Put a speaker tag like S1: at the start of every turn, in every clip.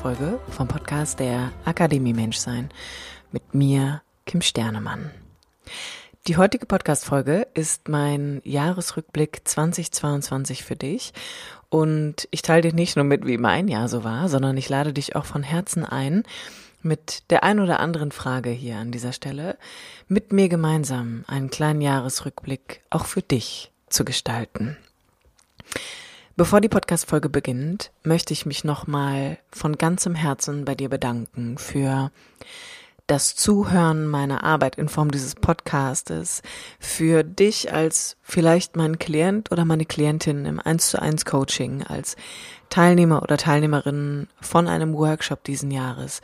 S1: Podcast-Folge vom Podcast der Akademie Menschsein mit mir, Kim Sternemann. Die heutige Podcast-Folge ist mein Jahresrückblick 2022 für dich und ich teile dir nicht nur mit, wie mein Jahr so war, sondern ich lade dich auch von Herzen ein, mit der ein oder anderen Frage hier an dieser Stelle mit mir gemeinsam einen kleinen Jahresrückblick auch für dich zu gestalten. Bevor die Podcast-Folge beginnt, möchte ich mich nochmal von ganzem Herzen bei dir bedanken für das Zuhören meiner Arbeit in Form dieses Podcastes, für dich als vielleicht mein Klient oder meine Klientin im 1 zu 1 Coaching, als Teilnehmer oder Teilnehmerin von einem Workshop diesen Jahres,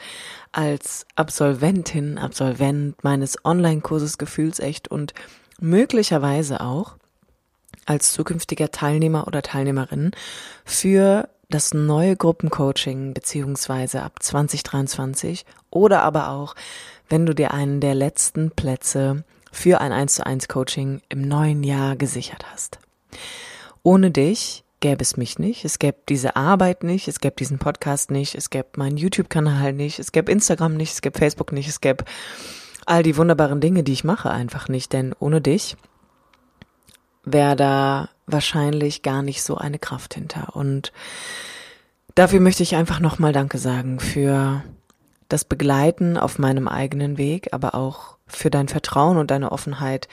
S1: als Absolventin, Absolvent meines Online-Kurses Gefühlsecht und möglicherweise auch als zukünftiger Teilnehmer oder Teilnehmerin für das neue Gruppencoaching beziehungsweise ab 2023 oder aber auch, wenn du dir einen der letzten Plätze für ein 1 zu 1 Coaching im neuen Jahr gesichert hast. Ohne dich gäbe es mich nicht, es gäbe diese Arbeit nicht, es gäbe diesen Podcast nicht, es gäbe meinen YouTube-Kanal nicht, es gäbe Instagram nicht, es gäbe Facebook nicht, es gäbe all die wunderbaren Dinge, die ich mache, einfach nicht, denn ohne dich wäre da wahrscheinlich gar nicht so eine Kraft hinter. Und dafür möchte ich einfach nochmal Danke sagen für das Begleiten auf meinem eigenen Weg, aber auch für dein Vertrauen und deine Offenheit,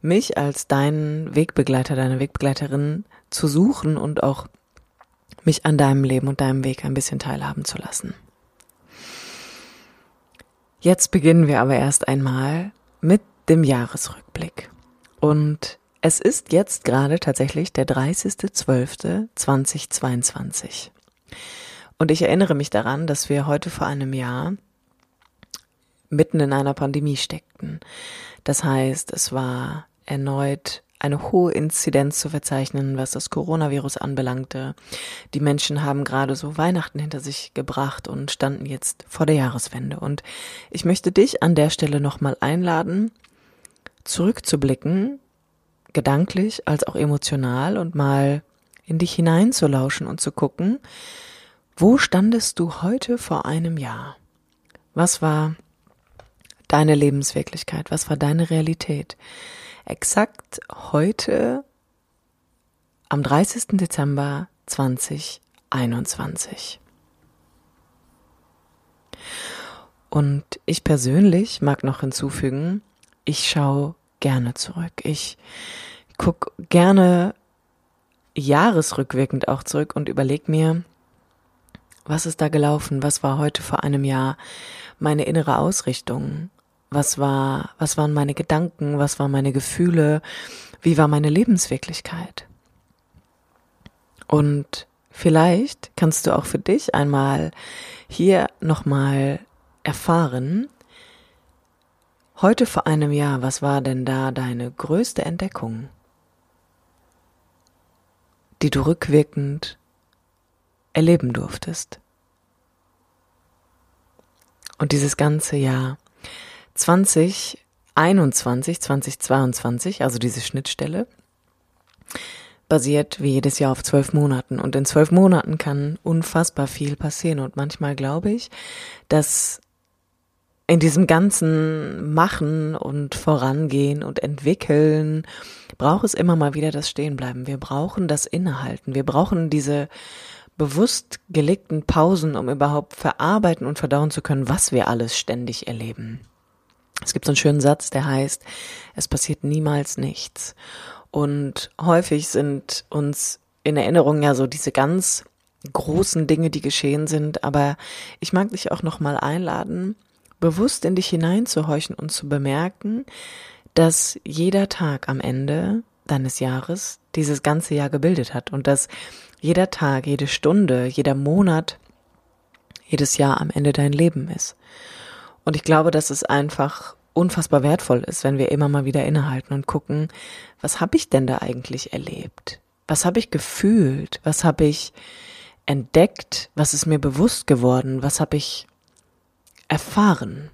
S1: mich als deinen Wegbegleiter, deine Wegbegleiterin zu suchen und auch mich an deinem Leben und deinem Weg ein bisschen teilhaben zu lassen. Jetzt beginnen wir aber erst einmal mit dem Jahresrückblick. Und es ist jetzt gerade tatsächlich der 30.12.2022. Und ich erinnere mich daran, dass wir heute vor einem Jahr mitten in einer Pandemie steckten. Das heißt, es war erneut eine hohe Inzidenz zu verzeichnen, was das Coronavirus anbelangte. Die Menschen haben gerade so Weihnachten hinter sich gebracht und standen jetzt vor der Jahreswende. Und ich möchte dich an der Stelle nochmal einladen, zurückzublicken gedanklich als auch emotional und mal in dich hineinzulauschen und zu gucken, wo standest du heute vor einem Jahr? Was war deine Lebenswirklichkeit? Was war deine Realität? Exakt heute am 30. Dezember 2021. Und ich persönlich mag noch hinzufügen, ich schaue gerne zurück. Ich guck gerne jahresrückwirkend auch zurück und überleg mir, was ist da gelaufen? Was war heute vor einem Jahr meine innere Ausrichtung? Was war, was waren meine Gedanken? Was waren meine Gefühle? Wie war meine Lebenswirklichkeit? Und vielleicht kannst du auch für dich einmal hier nochmal erfahren, Heute vor einem Jahr, was war denn da deine größte Entdeckung, die du rückwirkend erleben durftest? Und dieses ganze Jahr 2021, 2022, also diese Schnittstelle, basiert wie jedes Jahr auf zwölf Monaten. Und in zwölf Monaten kann unfassbar viel passieren. Und manchmal glaube ich, dass in diesem ganzen Machen und Vorangehen und Entwickeln braucht es immer mal wieder das Stehenbleiben. Wir brauchen das Innehalten. Wir brauchen diese bewusst gelegten Pausen, um überhaupt verarbeiten und verdauen zu können, was wir alles ständig erleben. Es gibt so einen schönen Satz, der heißt, es passiert niemals nichts. Und häufig sind uns in Erinnerung ja so diese ganz großen Dinge, die geschehen sind. Aber ich mag dich auch nochmal einladen, bewusst in dich hineinzuhorchen und zu bemerken, dass jeder Tag am Ende deines Jahres dieses ganze Jahr gebildet hat und dass jeder Tag, jede Stunde, jeder Monat, jedes Jahr am Ende dein Leben ist. Und ich glaube, dass es einfach unfassbar wertvoll ist, wenn wir immer mal wieder innehalten und gucken, was habe ich denn da eigentlich erlebt? Was habe ich gefühlt? Was habe ich entdeckt? Was ist mir bewusst geworden? Was habe ich erfahren?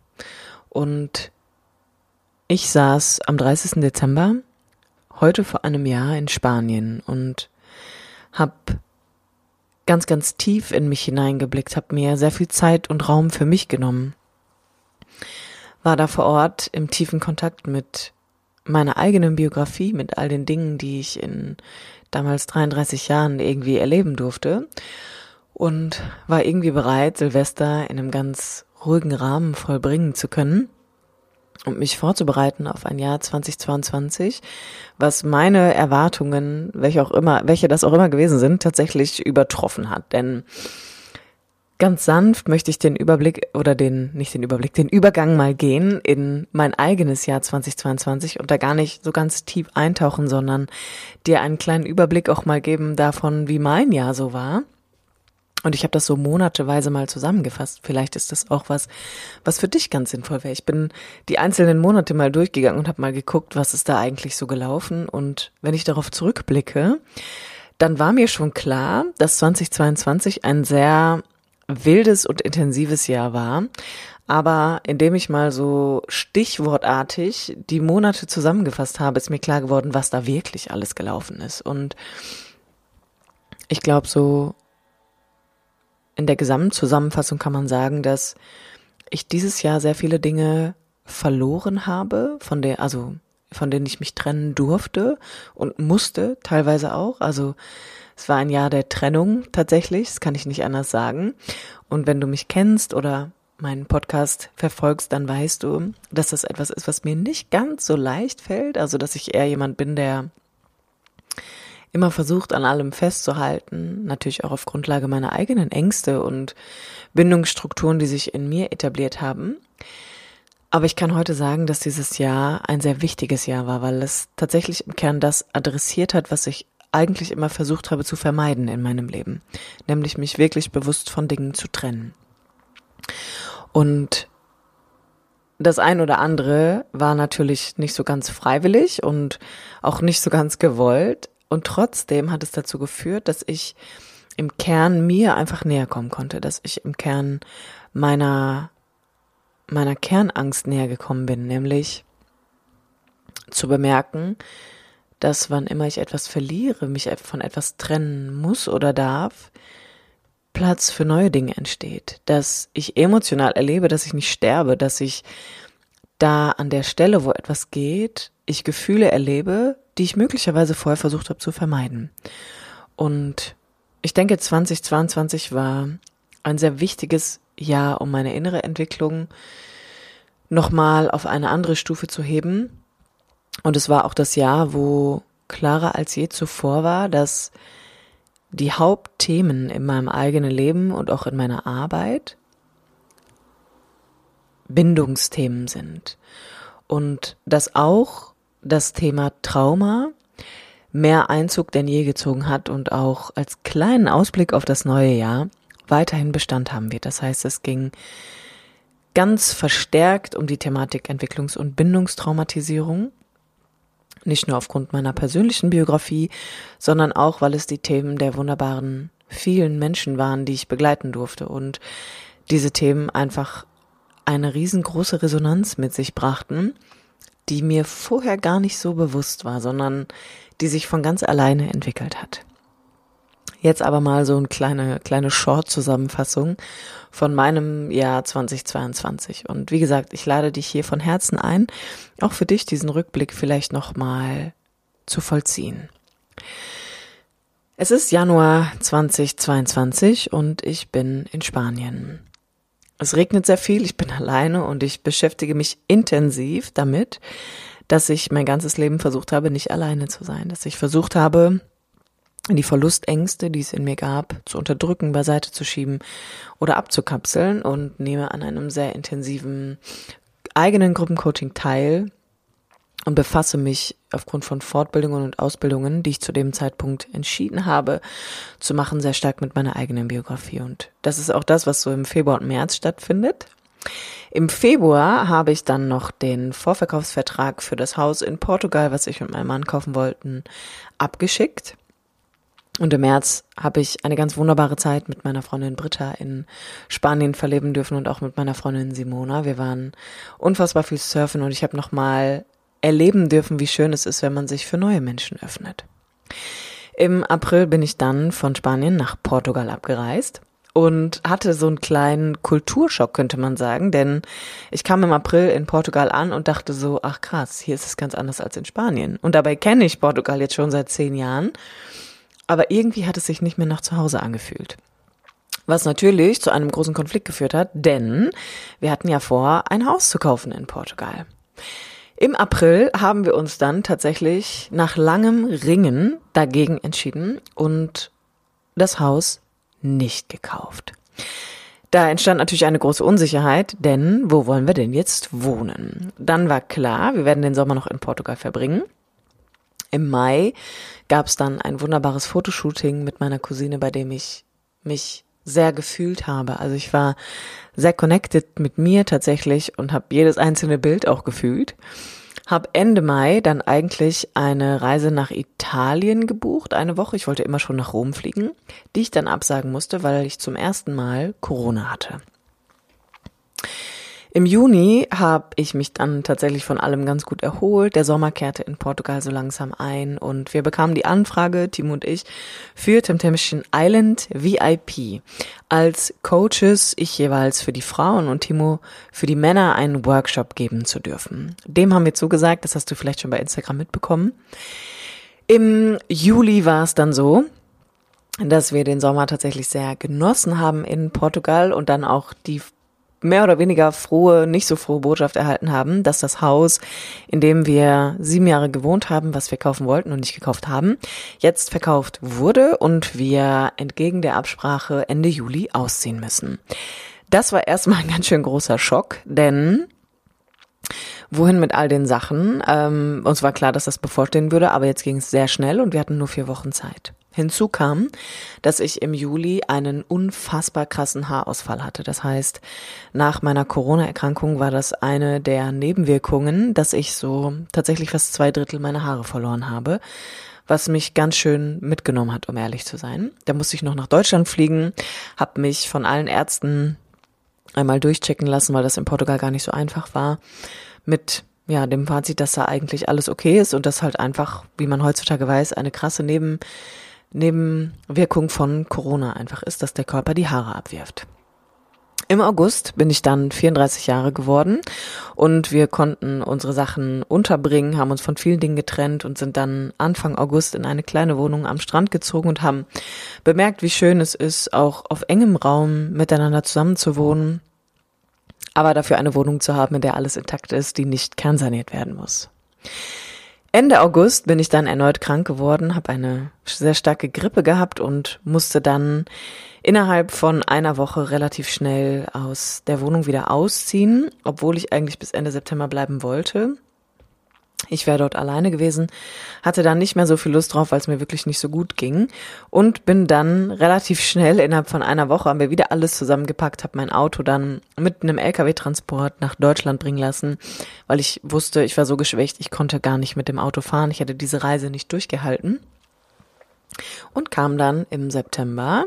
S1: Und ich saß am 30. Dezember heute vor einem Jahr in Spanien und habe ganz, ganz tief in mich hineingeblickt, habe mir sehr viel Zeit und Raum für mich genommen, war da vor Ort im tiefen Kontakt mit meiner eigenen Biografie, mit all den Dingen, die ich in damals 33 Jahren irgendwie erleben durfte und war irgendwie bereit, Silvester in einem ganz ruhigen Rahmen vollbringen zu können und mich vorzubereiten auf ein Jahr 2022, was meine Erwartungen, welche auch immer, welche das auch immer gewesen sind, tatsächlich übertroffen hat. Denn ganz sanft möchte ich den Überblick oder den, nicht den Überblick, den Übergang mal gehen in mein eigenes Jahr 2022 und da gar nicht so ganz tief eintauchen, sondern dir einen kleinen Überblick auch mal geben davon, wie mein Jahr so war und ich habe das so monateweise mal zusammengefasst. Vielleicht ist das auch was, was für dich ganz sinnvoll wäre. Ich bin die einzelnen Monate mal durchgegangen und habe mal geguckt, was ist da eigentlich so gelaufen. Und wenn ich darauf zurückblicke, dann war mir schon klar, dass 2022 ein sehr wildes und intensives Jahr war. Aber indem ich mal so stichwortartig die Monate zusammengefasst habe, ist mir klar geworden, was da wirklich alles gelaufen ist. Und ich glaube, so in der Gesamtzusammenfassung kann man sagen, dass ich dieses Jahr sehr viele Dinge verloren habe, von der, also von denen ich mich trennen durfte und musste, teilweise auch. Also es war ein Jahr der Trennung tatsächlich, das kann ich nicht anders sagen. Und wenn du mich kennst oder meinen Podcast verfolgst, dann weißt du, dass das etwas ist, was mir nicht ganz so leicht fällt. Also dass ich eher jemand bin, der immer versucht, an allem festzuhalten, natürlich auch auf Grundlage meiner eigenen Ängste und Bindungsstrukturen, die sich in mir etabliert haben. Aber ich kann heute sagen, dass dieses Jahr ein sehr wichtiges Jahr war, weil es tatsächlich im Kern das adressiert hat, was ich eigentlich immer versucht habe zu vermeiden in meinem Leben, nämlich mich wirklich bewusst von Dingen zu trennen. Und das ein oder andere war natürlich nicht so ganz freiwillig und auch nicht so ganz gewollt, und trotzdem hat es dazu geführt, dass ich im Kern mir einfach näher kommen konnte, dass ich im Kern meiner, meiner Kernangst näher gekommen bin, nämlich zu bemerken, dass wann immer ich etwas verliere, mich von etwas trennen muss oder darf, Platz für neue Dinge entsteht, dass ich emotional erlebe, dass ich nicht sterbe, dass ich da an der Stelle, wo etwas geht, ich Gefühle erlebe, die ich möglicherweise vorher versucht habe zu vermeiden. Und ich denke, 2022 war ein sehr wichtiges Jahr, um meine innere Entwicklung nochmal auf eine andere Stufe zu heben. Und es war auch das Jahr, wo klarer als je zuvor war, dass die Hauptthemen in meinem eigenen Leben und auch in meiner Arbeit Bindungsthemen sind. Und dass auch das Thema Trauma mehr Einzug denn je gezogen hat und auch als kleinen Ausblick auf das neue Jahr weiterhin Bestand haben wird. Das heißt, es ging ganz verstärkt um die Thematik Entwicklungs- und Bindungstraumatisierung. Nicht nur aufgrund meiner persönlichen Biografie, sondern auch, weil es die Themen der wunderbaren vielen Menschen waren, die ich begleiten durfte und diese Themen einfach eine riesengroße Resonanz mit sich brachten die mir vorher gar nicht so bewusst war, sondern die sich von ganz alleine entwickelt hat. Jetzt aber mal so eine kleine, kleine Short-Zusammenfassung von meinem Jahr 2022. Und wie gesagt, ich lade dich hier von Herzen ein, auch für dich diesen Rückblick vielleicht nochmal zu vollziehen. Es ist Januar 2022 und ich bin in Spanien. Es regnet sehr viel, ich bin alleine und ich beschäftige mich intensiv damit, dass ich mein ganzes Leben versucht habe, nicht alleine zu sein, dass ich versucht habe, die Verlustängste, die es in mir gab, zu unterdrücken, beiseite zu schieben oder abzukapseln und nehme an einem sehr intensiven eigenen Gruppencoaching teil, und befasse mich aufgrund von Fortbildungen und Ausbildungen, die ich zu dem Zeitpunkt entschieden habe, zu machen, sehr stark mit meiner eigenen Biografie. Und das ist auch das, was so im Februar und März stattfindet. Im Februar habe ich dann noch den Vorverkaufsvertrag für das Haus in Portugal, was ich mit meinem Mann kaufen wollten, abgeschickt. Und im März habe ich eine ganz wunderbare Zeit mit meiner Freundin Britta in Spanien verleben dürfen und auch mit meiner Freundin Simona. Wir waren unfassbar viel surfen und ich habe nochmal erleben dürfen, wie schön es ist, wenn man sich für neue Menschen öffnet. Im April bin ich dann von Spanien nach Portugal abgereist und hatte so einen kleinen Kulturschock, könnte man sagen, denn ich kam im April in Portugal an und dachte so, ach krass, hier ist es ganz anders als in Spanien. Und dabei kenne ich Portugal jetzt schon seit zehn Jahren, aber irgendwie hat es sich nicht mehr nach zu Hause angefühlt. Was natürlich zu einem großen Konflikt geführt hat, denn wir hatten ja vor, ein Haus zu kaufen in Portugal. Im April haben wir uns dann tatsächlich nach langem Ringen dagegen entschieden und das Haus nicht gekauft. Da entstand natürlich eine große Unsicherheit, denn wo wollen wir denn jetzt wohnen? Dann war klar, wir werden den Sommer noch in Portugal verbringen. Im Mai gab es dann ein wunderbares Fotoshooting mit meiner Cousine, bei dem ich mich sehr gefühlt habe. Also ich war sehr connected mit mir tatsächlich und habe jedes einzelne Bild auch gefühlt. Hab Ende Mai dann eigentlich eine Reise nach Italien gebucht, eine Woche. Ich wollte immer schon nach Rom fliegen, die ich dann absagen musste, weil ich zum ersten Mal Corona hatte. Im Juni habe ich mich dann tatsächlich von allem ganz gut erholt. Der Sommer kehrte in Portugal so langsam ein und wir bekamen die Anfrage, Timo und ich, für Temptation Island VIP. Als Coaches, ich jeweils für die Frauen und Timo für die Männer einen Workshop geben zu dürfen. Dem haben wir zugesagt, das hast du vielleicht schon bei Instagram mitbekommen. Im Juli war es dann so, dass wir den Sommer tatsächlich sehr genossen haben in Portugal und dann auch die mehr oder weniger frohe, nicht so frohe Botschaft erhalten haben, dass das Haus, in dem wir sieben Jahre gewohnt haben, was wir kaufen wollten und nicht gekauft haben, jetzt verkauft wurde und wir entgegen der Absprache Ende Juli ausziehen müssen. Das war erstmal ein ganz schön großer Schock, denn wohin mit all den Sachen? Ähm, uns war klar, dass das bevorstehen würde, aber jetzt ging es sehr schnell und wir hatten nur vier Wochen Zeit. Hinzu kam, dass ich im Juli einen unfassbar krassen Haarausfall hatte. Das heißt, nach meiner Corona-Erkrankung war das eine der Nebenwirkungen, dass ich so tatsächlich fast zwei Drittel meiner Haare verloren habe, was mich ganz schön mitgenommen hat, um ehrlich zu sein. Da musste ich noch nach Deutschland fliegen, habe mich von allen Ärzten einmal durchchecken lassen, weil das in Portugal gar nicht so einfach war, mit ja, dem Fazit, dass da eigentlich alles okay ist und das halt einfach, wie man heutzutage weiß, eine krasse Neben Nebenwirkung von Corona einfach ist, dass der Körper die Haare abwirft. Im August bin ich dann 34 Jahre geworden und wir konnten unsere Sachen unterbringen, haben uns von vielen Dingen getrennt und sind dann Anfang August in eine kleine Wohnung am Strand gezogen und haben bemerkt, wie schön es ist, auch auf engem Raum miteinander zusammenzuwohnen, aber dafür eine Wohnung zu haben, in der alles intakt ist, die nicht kernsaniert werden muss. Ende August bin ich dann erneut krank geworden, habe eine sehr starke Grippe gehabt und musste dann innerhalb von einer Woche relativ schnell aus der Wohnung wieder ausziehen, obwohl ich eigentlich bis Ende September bleiben wollte. Ich wäre dort alleine gewesen, hatte dann nicht mehr so viel Lust drauf, weil es mir wirklich nicht so gut ging und bin dann relativ schnell innerhalb von einer Woche haben wir wieder alles zusammengepackt, habe mein Auto dann mit einem LKW-Transport nach Deutschland bringen lassen, weil ich wusste, ich war so geschwächt, ich konnte gar nicht mit dem Auto fahren, ich hätte diese Reise nicht durchgehalten und kam dann im September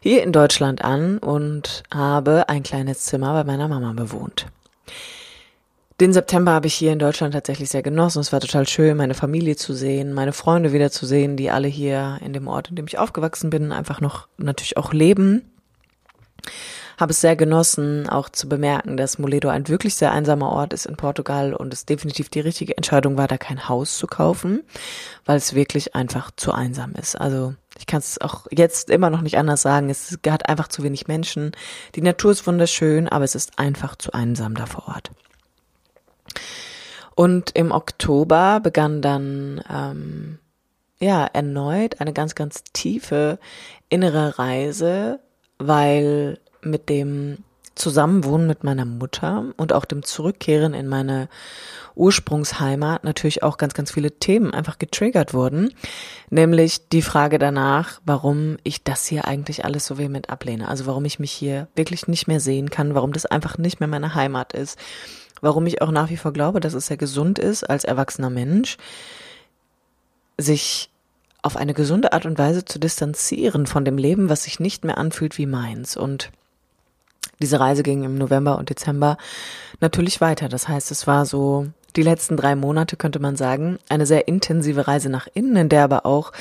S1: hier in Deutschland an und habe ein kleines Zimmer bei meiner Mama bewohnt. Den September habe ich hier in Deutschland tatsächlich sehr genossen. Es war total schön, meine Familie zu sehen, meine Freunde wieder zu sehen, die alle hier in dem Ort, in dem ich aufgewachsen bin, einfach noch natürlich auch leben. Habe es sehr genossen, auch zu bemerken, dass Moledo ein wirklich sehr einsamer Ort ist in Portugal und es definitiv die richtige Entscheidung war, da kein Haus zu kaufen, weil es wirklich einfach zu einsam ist. Also ich kann es auch jetzt immer noch nicht anders sagen. Es hat einfach zu wenig Menschen. Die Natur ist wunderschön, aber es ist einfach zu einsam da vor Ort. Und im Oktober begann dann ähm, ja erneut eine ganz, ganz tiefe innere Reise, weil mit dem Zusammenwohnen mit meiner Mutter und auch dem Zurückkehren in meine Ursprungsheimat natürlich auch ganz, ganz viele Themen einfach getriggert wurden. Nämlich die Frage danach, warum ich das hier eigentlich alles so vehement ablehne. Also warum ich mich hier wirklich nicht mehr sehen kann, warum das einfach nicht mehr meine Heimat ist. Warum ich auch nach wie vor glaube, dass es sehr gesund ist, als erwachsener Mensch, sich auf eine gesunde Art und Weise zu distanzieren von dem Leben, was sich nicht mehr anfühlt wie meins. Und diese Reise ging im November und Dezember natürlich weiter. Das heißt, es war so die letzten drei Monate, könnte man sagen, eine sehr intensive Reise nach innen, in der aber auch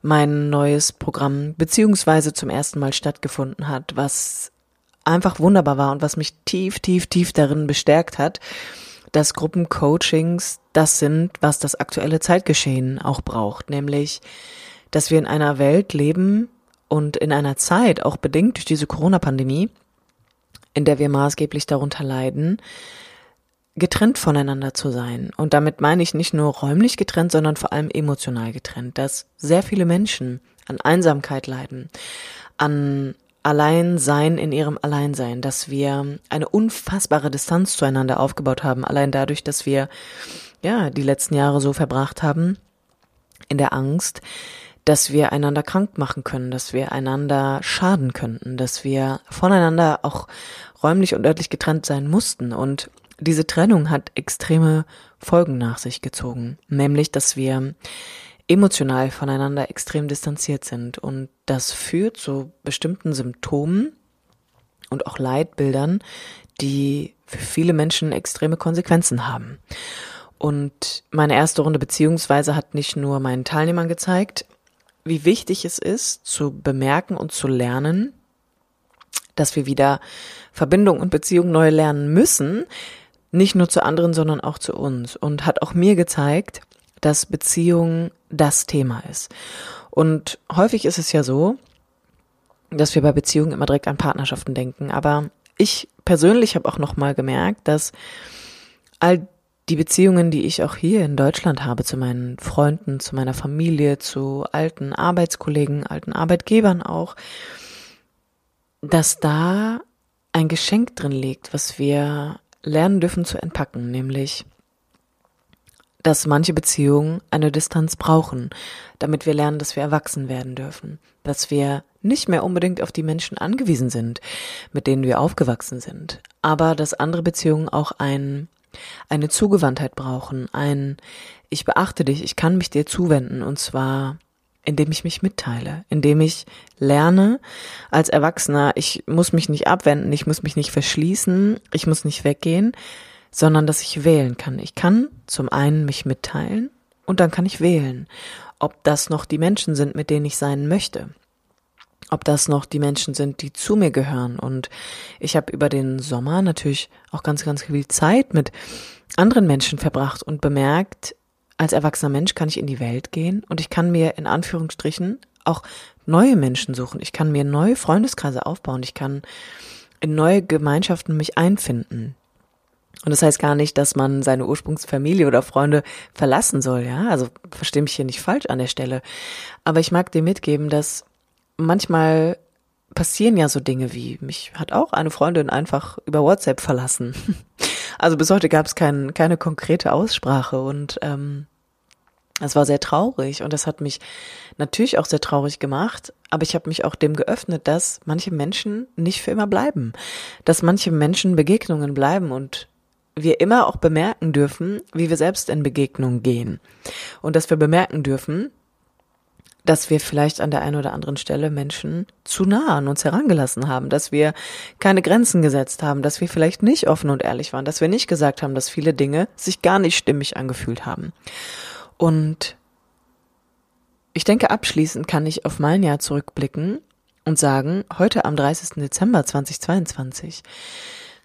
S1: mein neues Programm beziehungsweise zum ersten Mal stattgefunden hat, was einfach wunderbar war und was mich tief, tief, tief darin bestärkt hat, dass Gruppencoachings das sind, was das aktuelle Zeitgeschehen auch braucht, nämlich, dass wir in einer Welt leben und in einer Zeit, auch bedingt durch diese Corona-Pandemie, in der wir maßgeblich darunter leiden, getrennt voneinander zu sein. Und damit meine ich nicht nur räumlich getrennt, sondern vor allem emotional getrennt, dass sehr viele Menschen an Einsamkeit leiden, an Alleinsein in ihrem Alleinsein, dass wir eine unfassbare Distanz zueinander aufgebaut haben, allein dadurch, dass wir ja die letzten Jahre so verbracht haben in der Angst, dass wir einander krank machen können, dass wir einander schaden könnten, dass wir voneinander auch räumlich und örtlich getrennt sein mussten. Und diese Trennung hat extreme Folgen nach sich gezogen, nämlich dass wir emotional voneinander extrem distanziert sind und das führt zu bestimmten Symptomen und auch Leitbildern, die für viele Menschen extreme Konsequenzen haben. Und meine erste Runde beziehungsweise hat nicht nur meinen Teilnehmern gezeigt, wie wichtig es ist, zu bemerken und zu lernen, dass wir wieder Verbindung und Beziehung neu lernen müssen, nicht nur zu anderen, sondern auch zu uns und hat auch mir gezeigt, dass Beziehung das Thema ist. Und häufig ist es ja so, dass wir bei Beziehungen immer direkt an Partnerschaften denken, aber ich persönlich habe auch noch mal gemerkt, dass all die Beziehungen, die ich auch hier in Deutschland habe zu meinen Freunden, zu meiner Familie, zu alten Arbeitskollegen, alten Arbeitgebern auch, dass da ein Geschenk drin liegt, was wir lernen dürfen zu entpacken, nämlich dass manche Beziehungen eine Distanz brauchen, damit wir lernen, dass wir erwachsen werden dürfen, dass wir nicht mehr unbedingt auf die Menschen angewiesen sind, mit denen wir aufgewachsen sind, aber dass andere Beziehungen auch ein, eine Zugewandtheit brauchen, ein ich beachte dich, ich kann mich dir zuwenden und zwar indem ich mich mitteile, indem ich lerne als Erwachsener, ich muss mich nicht abwenden, ich muss mich nicht verschließen, ich muss nicht weggehen, sondern dass ich wählen kann. Ich kann zum einen mich mitteilen und dann kann ich wählen, ob das noch die Menschen sind, mit denen ich sein möchte. Ob das noch die Menschen sind, die zu mir gehören. Und ich habe über den Sommer natürlich auch ganz, ganz viel Zeit mit anderen Menschen verbracht und bemerkt, als erwachsener Mensch kann ich in die Welt gehen und ich kann mir in Anführungsstrichen auch neue Menschen suchen. Ich kann mir neue Freundeskreise aufbauen. Ich kann in neue Gemeinschaften mich einfinden. Und das heißt gar nicht, dass man seine Ursprungsfamilie oder Freunde verlassen soll, ja. Also verstehe mich hier nicht falsch an der Stelle. Aber ich mag dir mitgeben, dass manchmal passieren ja so Dinge wie, mich hat auch eine Freundin einfach über WhatsApp verlassen. Also bis heute gab es kein, keine konkrete Aussprache und ähm, es war sehr traurig und das hat mich natürlich auch sehr traurig gemacht, aber ich habe mich auch dem geöffnet, dass manche Menschen nicht für immer bleiben, dass manche Menschen Begegnungen bleiben und wir immer auch bemerken dürfen, wie wir selbst in Begegnungen gehen und dass wir bemerken dürfen, dass wir vielleicht an der einen oder anderen Stelle Menschen zu nah an uns herangelassen haben, dass wir keine Grenzen gesetzt haben, dass wir vielleicht nicht offen und ehrlich waren, dass wir nicht gesagt haben, dass viele Dinge sich gar nicht stimmig angefühlt haben. Und ich denke, abschließend kann ich auf mein Jahr zurückblicken und sagen, heute am 30. Dezember 2022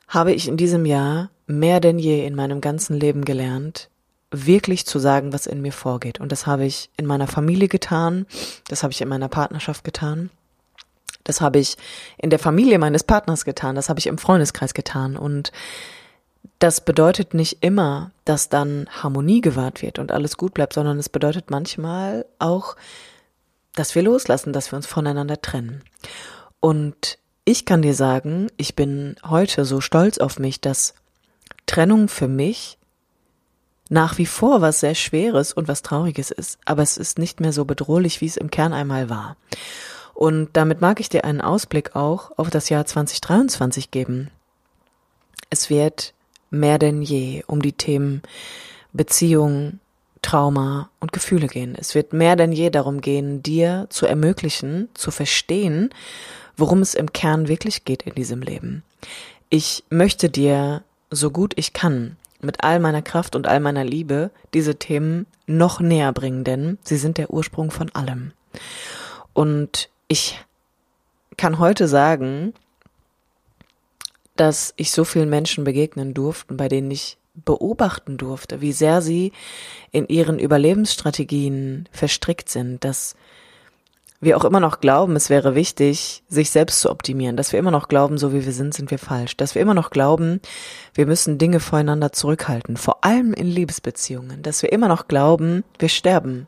S1: habe ich in diesem Jahr mehr denn je in meinem ganzen Leben gelernt, wirklich zu sagen, was in mir vorgeht. Und das habe ich in meiner Familie getan, das habe ich in meiner Partnerschaft getan, das habe ich in der Familie meines Partners getan, das habe ich im Freundeskreis getan. Und das bedeutet nicht immer, dass dann Harmonie gewahrt wird und alles gut bleibt, sondern es bedeutet manchmal auch, dass wir loslassen, dass wir uns voneinander trennen. Und ich kann dir sagen, ich bin heute so stolz auf mich, dass Trennung für mich nach wie vor was sehr Schweres und was Trauriges ist, aber es ist nicht mehr so bedrohlich, wie es im Kern einmal war. Und damit mag ich dir einen Ausblick auch auf das Jahr 2023 geben. Es wird mehr denn je um die Themen Beziehung, Trauma und Gefühle gehen. Es wird mehr denn je darum gehen, dir zu ermöglichen, zu verstehen, worum es im Kern wirklich geht in diesem Leben. Ich möchte dir, so gut ich kann, mit all meiner Kraft und all meiner Liebe diese Themen noch näher bringen, denn sie sind der Ursprung von allem. Und ich kann heute sagen, dass ich so vielen Menschen begegnen durfte, bei denen ich beobachten durfte, wie sehr sie in ihren Überlebensstrategien verstrickt sind, dass wir auch immer noch glauben, es wäre wichtig, sich selbst zu optimieren, dass wir immer noch glauben, so wie wir sind, sind wir falsch, dass wir immer noch glauben, wir müssen Dinge voreinander zurückhalten, vor allem in Liebesbeziehungen, dass wir immer noch glauben, wir sterben,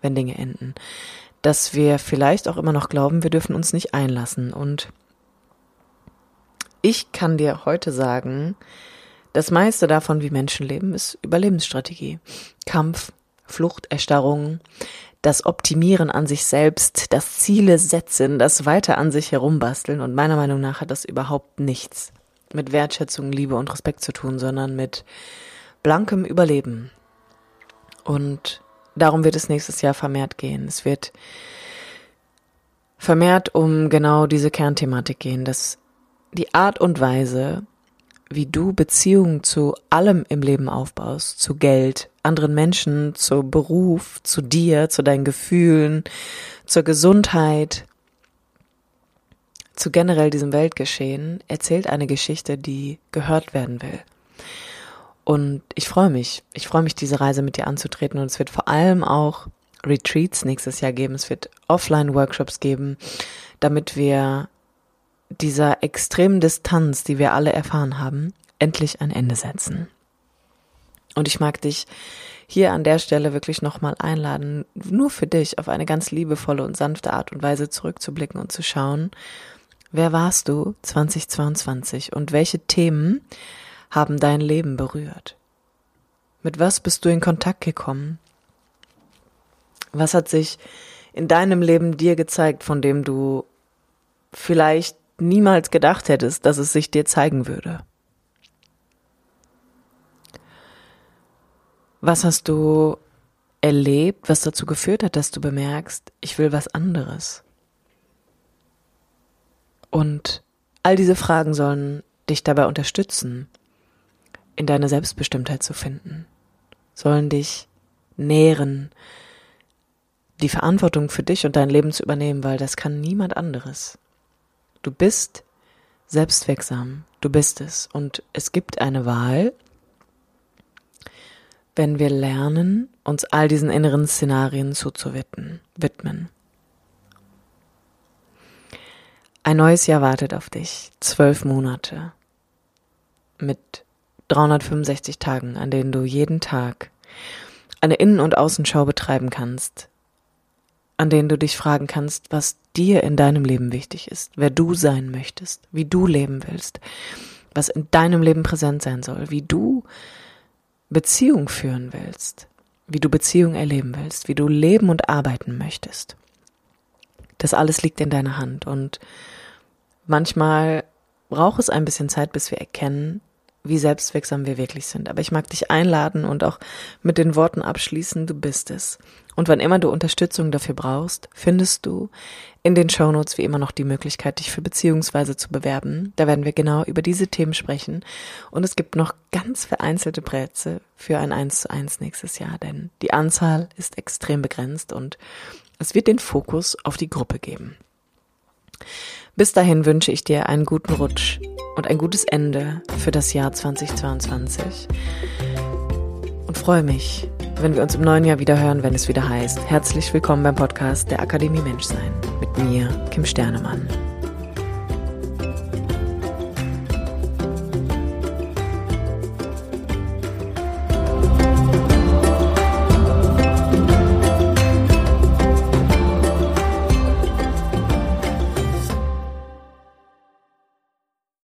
S1: wenn Dinge enden, dass wir vielleicht auch immer noch glauben, wir dürfen uns nicht einlassen. Und ich kann dir heute sagen, das meiste davon, wie Menschen leben, ist Überlebensstrategie. Kampf, Flucht, Erstarrung, das Optimieren an sich selbst, das Ziele setzen, das weiter an sich herumbasteln. Und meiner Meinung nach hat das überhaupt nichts mit Wertschätzung, Liebe und Respekt zu tun, sondern mit blankem Überleben. Und darum wird es nächstes Jahr vermehrt gehen. Es wird vermehrt um genau diese Kernthematik gehen, dass die Art und Weise, wie du Beziehungen zu allem im Leben aufbaust, zu Geld, anderen Menschen, zu Beruf, zu dir, zu deinen Gefühlen, zur Gesundheit, zu generell diesem Weltgeschehen, erzählt eine Geschichte, die gehört werden will. Und ich freue mich, ich freue mich, diese Reise mit dir anzutreten und es wird vor allem auch Retreats nächstes Jahr geben, es wird Offline-Workshops geben, damit wir dieser extremen Distanz, die wir alle erfahren haben, endlich ein Ende setzen. Und ich mag dich hier an der Stelle wirklich nochmal einladen, nur für dich auf eine ganz liebevolle und sanfte Art und Weise zurückzublicken und zu schauen, wer warst du 2022 und welche Themen haben dein Leben berührt? Mit was bist du in Kontakt gekommen? Was hat sich in deinem Leben dir gezeigt, von dem du vielleicht niemals gedacht hättest, dass es sich dir zeigen würde? Was hast du erlebt, was dazu geführt hat, dass du bemerkst, ich will was anderes? Und all diese Fragen sollen dich dabei unterstützen, in deine Selbstbestimmtheit zu finden, sollen dich nähren, die Verantwortung für dich und dein Leben zu übernehmen, weil das kann niemand anderes. Du bist selbstwirksam. Du bist es. Und es gibt eine Wahl, wenn wir lernen, uns all diesen inneren Szenarien zuzuwidmen. Widmen. Ein neues Jahr wartet auf dich. Zwölf Monate. Mit 365 Tagen, an denen du jeden Tag eine Innen- und Außenschau betreiben kannst, an denen du dich fragen kannst, was dir in deinem Leben wichtig ist, wer du sein möchtest, wie du leben willst, was in deinem Leben präsent sein soll, wie du Beziehung führen willst, wie du Beziehung erleben willst, wie du leben und arbeiten möchtest. Das alles liegt in deiner Hand und manchmal braucht es ein bisschen Zeit, bis wir erkennen, wie selbstwirksam wir wirklich sind. Aber ich mag dich einladen und auch mit den Worten abschließen, du bist es. Und wann immer du Unterstützung dafür brauchst, findest du in den Shownotes wie immer noch die Möglichkeit, dich für Beziehungsweise zu bewerben. Da werden wir genau über diese Themen sprechen. Und es gibt noch ganz vereinzelte Plätze für ein 1 zu 1 nächstes Jahr, denn die Anzahl ist extrem begrenzt und es wird den Fokus auf die Gruppe geben. Bis dahin wünsche ich dir einen guten Rutsch und ein gutes Ende für das Jahr 2022 und freue mich, wenn wir uns im neuen Jahr wieder hören, wenn es wieder heißt, herzlich willkommen beim Podcast der Akademie Menschsein mit mir, Kim Sternemann.